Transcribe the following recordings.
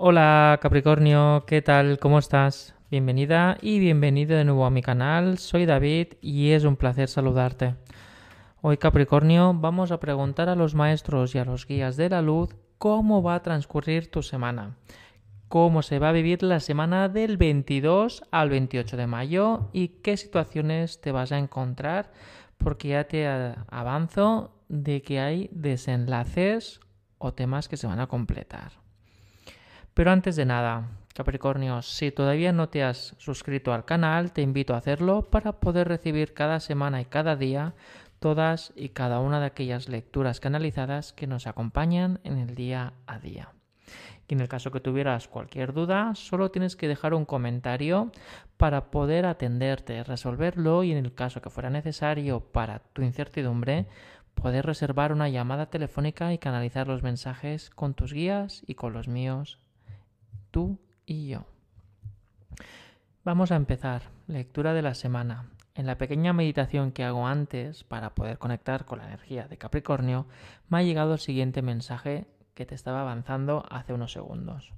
Hola Capricornio, ¿qué tal? ¿Cómo estás? Bienvenida y bienvenido de nuevo a mi canal. Soy David y es un placer saludarte. Hoy Capricornio vamos a preguntar a los maestros y a los guías de la luz cómo va a transcurrir tu semana, cómo se va a vivir la semana del 22 al 28 de mayo y qué situaciones te vas a encontrar porque ya te avanzo de que hay desenlaces o temas que se van a completar. Pero antes de nada, Capricornio, si todavía no te has suscrito al canal, te invito a hacerlo para poder recibir cada semana y cada día todas y cada una de aquellas lecturas canalizadas que nos acompañan en el día a día. Y en el caso que tuvieras cualquier duda, solo tienes que dejar un comentario para poder atenderte, resolverlo y en el caso que fuera necesario para tu incertidumbre, poder reservar una llamada telefónica y canalizar los mensajes con tus guías y con los míos, tú y yo. Vamos a empezar. Lectura de la semana. En la pequeña meditación que hago antes para poder conectar con la energía de Capricornio, me ha llegado el siguiente mensaje que te estaba avanzando hace unos segundos.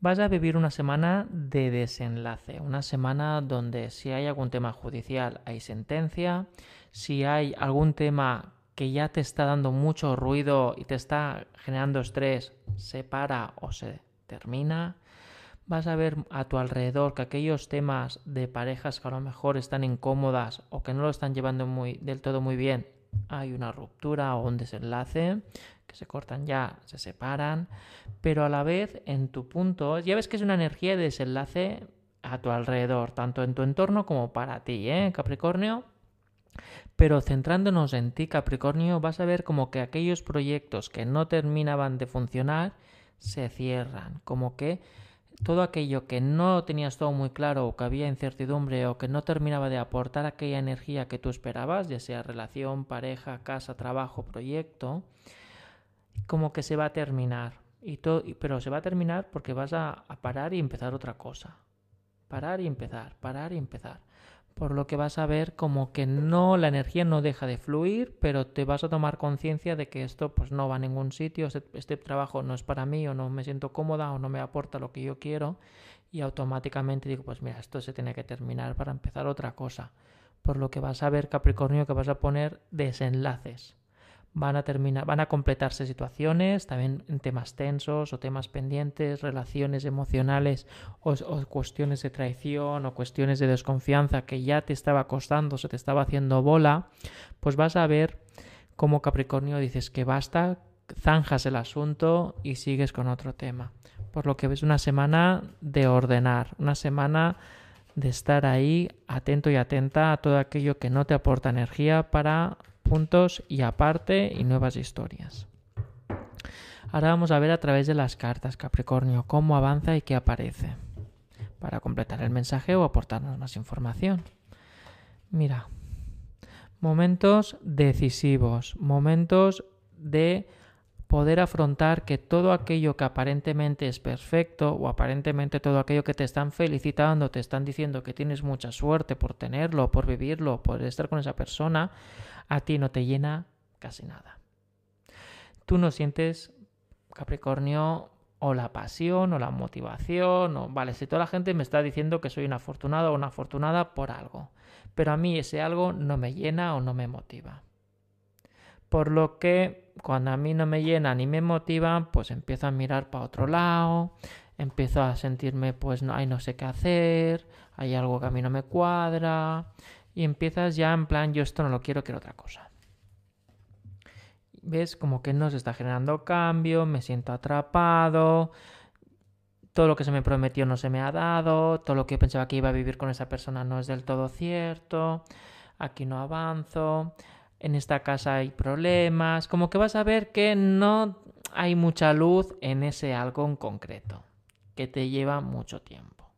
Vas a vivir una semana de desenlace, una semana donde si hay algún tema judicial hay sentencia, si hay algún tema que ya te está dando mucho ruido y te está generando estrés, se para o se termina. Vas a ver a tu alrededor que aquellos temas de parejas que a lo mejor están incómodas o que no lo están llevando muy, del todo muy bien, hay una ruptura o un desenlace, que se cortan ya, se separan, pero a la vez en tu punto, ya ves que es una energía de desenlace a tu alrededor, tanto en tu entorno como para ti, ¿eh, Capricornio? Pero centrándonos en ti, Capricornio, vas a ver como que aquellos proyectos que no terminaban de funcionar se cierran, como que todo aquello que no tenías todo muy claro o que había incertidumbre o que no terminaba de aportar aquella energía que tú esperabas, ya sea relación, pareja, casa, trabajo, proyecto, como que se va a terminar. Y todo, pero se va a terminar porque vas a, a parar y empezar otra cosa. Parar y empezar, parar y empezar por lo que vas a ver como que no la energía no deja de fluir, pero te vas a tomar conciencia de que esto pues no va a ningún sitio, este, este, trabajo no es para mí o no me siento cómoda o no me aporta lo que yo quiero y automáticamente digo pues mira, esto se tiene que terminar para empezar otra cosa. Por lo que vas a ver Capricornio que vas a poner desenlaces van a terminar, van a completarse situaciones, también en temas tensos o temas pendientes, relaciones emocionales o, cuestiones de traición o cuestiones de desconfianza que ya te estaba costando, se te estaba haciendo bola, pues vas a ver cómo Capricornio dices que basta, zanjas el asunto y sigues con otro tema. Por lo que ves una semana de ordenar, una semana de estar ahí atento y atenta a todo aquello que no te aporta energía para puntos y aparte y nuevas historias. Ahora vamos a ver a través de las cartas Capricornio cómo avanza y qué aparece para completar el mensaje o aportarnos más información. Mira, momentos decisivos, momentos de poder afrontar que todo aquello que aparentemente es perfecto o aparentemente todo aquello que te están felicitando, te están diciendo que tienes mucha suerte por tenerlo, por vivirlo, por estar con esa persona, a ti no te llena casi nada. Tú no sientes, Capricornio, o la pasión o la motivación, o vale, si toda la gente me está diciendo que soy una afortunada o una afortunada por algo, pero a mí ese algo no me llena o no me motiva. Por lo que cuando a mí no me llena ni me motiva, pues empiezo a mirar para otro lado, empiezo a sentirme pues no, hay no sé qué hacer, hay algo que a mí no me cuadra y empiezas ya en plan yo esto no lo quiero, quiero otra cosa. ¿Ves? Como que no se está generando cambio, me siento atrapado, todo lo que se me prometió no se me ha dado, todo lo que pensaba que iba a vivir con esa persona no es del todo cierto, aquí no avanzo, en esta casa hay problemas, como que vas a ver que no hay mucha luz en ese algo en concreto, que te lleva mucho tiempo.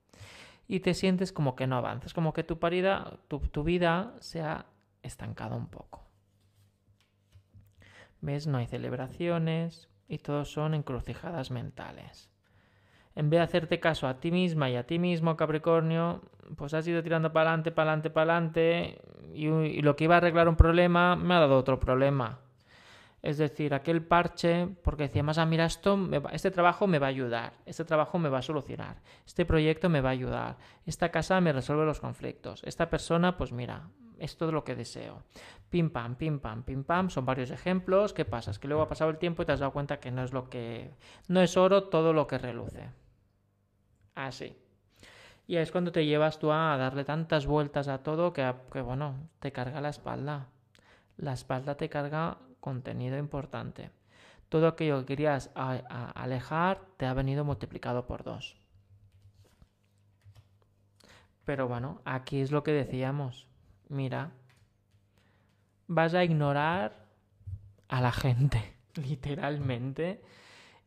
Y te sientes como que no avanzas, como que tu, parida, tu, tu vida se ha estancado un poco. ¿Ves? No hay celebraciones y todos son encrucijadas mentales en vez de hacerte caso a ti misma y a ti mismo, Capricornio, pues has ido tirando para adelante, para adelante, para adelante, y, lo que iba a arreglar un problema me ha dado otro problema. Es decir, aquel parche, porque decía, más, ah, mira, esto este trabajo me va a ayudar, este trabajo me va a solucionar, este proyecto me va a ayudar, esta casa me resuelve los conflictos, esta persona, pues mira, es todo lo que deseo. Pim pam, pim pam, pim pam, son varios ejemplos. ¿Qué pasa? Es que luego ha pasado el tiempo y te has dado cuenta que no es lo que. no es oro todo lo que reluce. Así. Y es cuando te llevas tú a darle tantas vueltas a todo que, bueno, te carga la espalda. La espalda te carga contenido importante. Todo aquello que querías alejar te ha venido multiplicado por dos. Pero bueno, aquí es lo que decíamos. Mira, vas a ignorar a la gente, literalmente,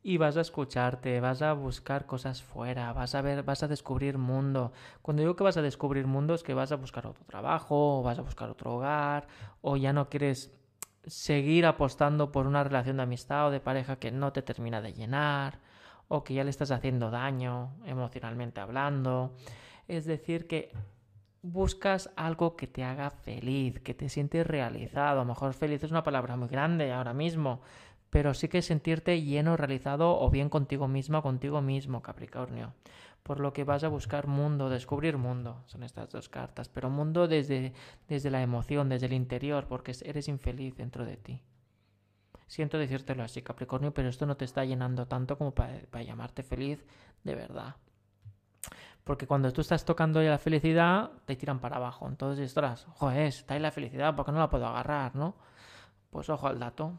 y vas a escucharte, vas a buscar cosas fuera, vas a ver, vas a descubrir mundo. Cuando digo que vas a descubrir mundo es que vas a buscar otro trabajo, o vas a buscar otro hogar, o ya no quieres seguir apostando por una relación de amistad o de pareja que no te termina de llenar o que ya le estás haciendo daño emocionalmente hablando. Es decir, que buscas algo que te haga feliz, que te sientes realizado. A lo mejor feliz es una palabra muy grande ahora mismo, pero sí que sentirte lleno, realizado o bien contigo misma, contigo mismo, Capricornio por lo que vas a buscar mundo, descubrir mundo, son estas dos cartas, pero mundo desde, desde la emoción, desde el interior, porque eres infeliz dentro de ti. Siento decírtelo así, Capricornio, pero esto no te está llenando tanto como para, llamarte feliz de verdad. Porque cuando tú estás tocando ya la felicidad, te tiran para abajo. Entonces, ostras, joder, está ahí la felicidad, porque no la puedo agarrar, no? Pues ojo al dato.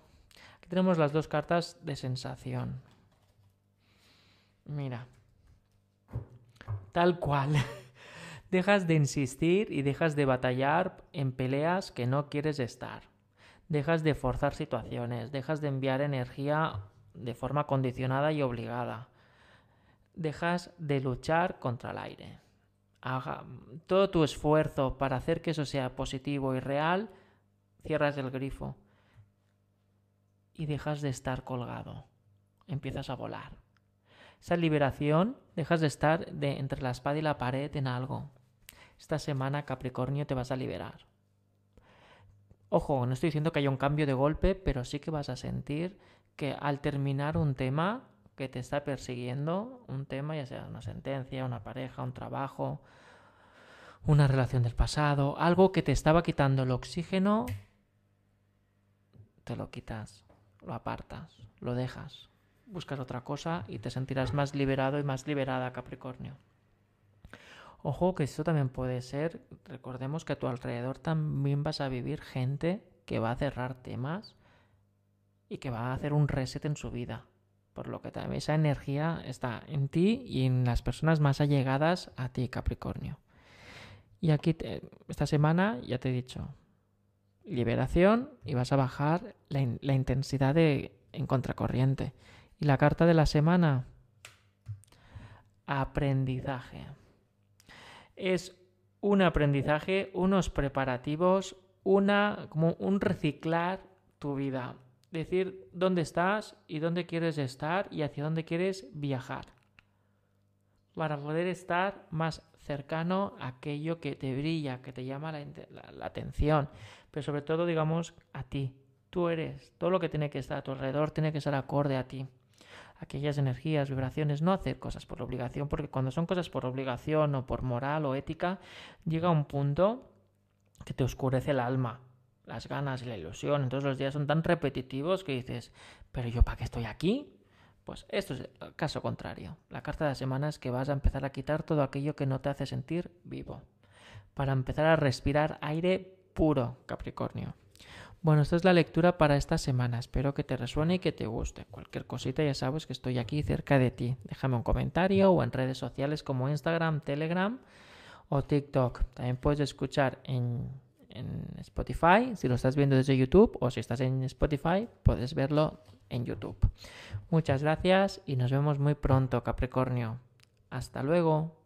Tenemos las dos cartas de sensación. Mira, Tal cual. dejas de insistir y dejas de batallar en peleas que no quieres estar. Dejas de forzar situaciones, dejas de enviar energía de forma condicionada y obligada. Dejas de luchar contra el aire. Haga todo tu esfuerzo para hacer que eso sea positivo y real, cierras el grifo y dejas de estar colgado. Empiezas a volar esa liberación, dejas de estar de, entre la espada y la pared en algo. Esta semana, Capricornio, te vas a liberar. Ojo, no estoy diciendo que haya un cambio de golpe, pero sí que vas a sentir que al terminar un tema que te está persiguiendo, un tema, ya sea una sentencia, una pareja, un trabajo, una relación del pasado, algo que te estaba quitando el oxígeno, te lo quitas, lo apartas, lo dejas buscas otra cosa y te sentirás más liberado y más liberada, Capricornio. Ojo que esto también puede ser, recordemos que a tu alrededor también vas a vivir gente que va a cerrar temas y que va a hacer un reset en su vida. Por lo que también esa energía está en ti y en las personas más allegadas a ti, Capricornio. Y aquí esta semana ya te he dicho, liberación y vas a bajar la, intensidad de, en contracorriente. Y la carta de la semana, aprendizaje. Es un aprendizaje, unos preparativos, una como un reciclar tu vida. Decir dónde estás y dónde quieres estar y hacia dónde quieres viajar. Para poder estar más cercano a aquello que te brilla, que te llama la, la atención, pero sobre todo, digamos, a ti. Tú eres, todo lo que tiene que estar a tu alrededor tiene que ser acorde a ti aquellas energías, vibraciones, no hacer cosas por obligación, porque cuando son cosas por obligación o por moral o ética, llega un punto que te oscurece el alma, las ganas y la ilusión. Entonces los días son tan repetitivos que dices, pero yo para qué estoy aquí? Pues esto es el caso contrario. La carta de la semana es que vas a empezar a quitar todo aquello que no te hace sentir vivo, para empezar a respirar aire puro, Capricornio. Bueno, esta es la lectura para esta semana. Espero que te resuene y que te guste. Cualquier cosita ya sabes que estoy aquí cerca de ti. Déjame un comentario o en redes sociales como Instagram, Telegram o TikTok. También puedes escuchar en, en Spotify si lo estás viendo desde YouTube o si estás en Spotify puedes verlo en YouTube. Muchas gracias y nos vemos muy pronto, Capricornio. Hasta luego.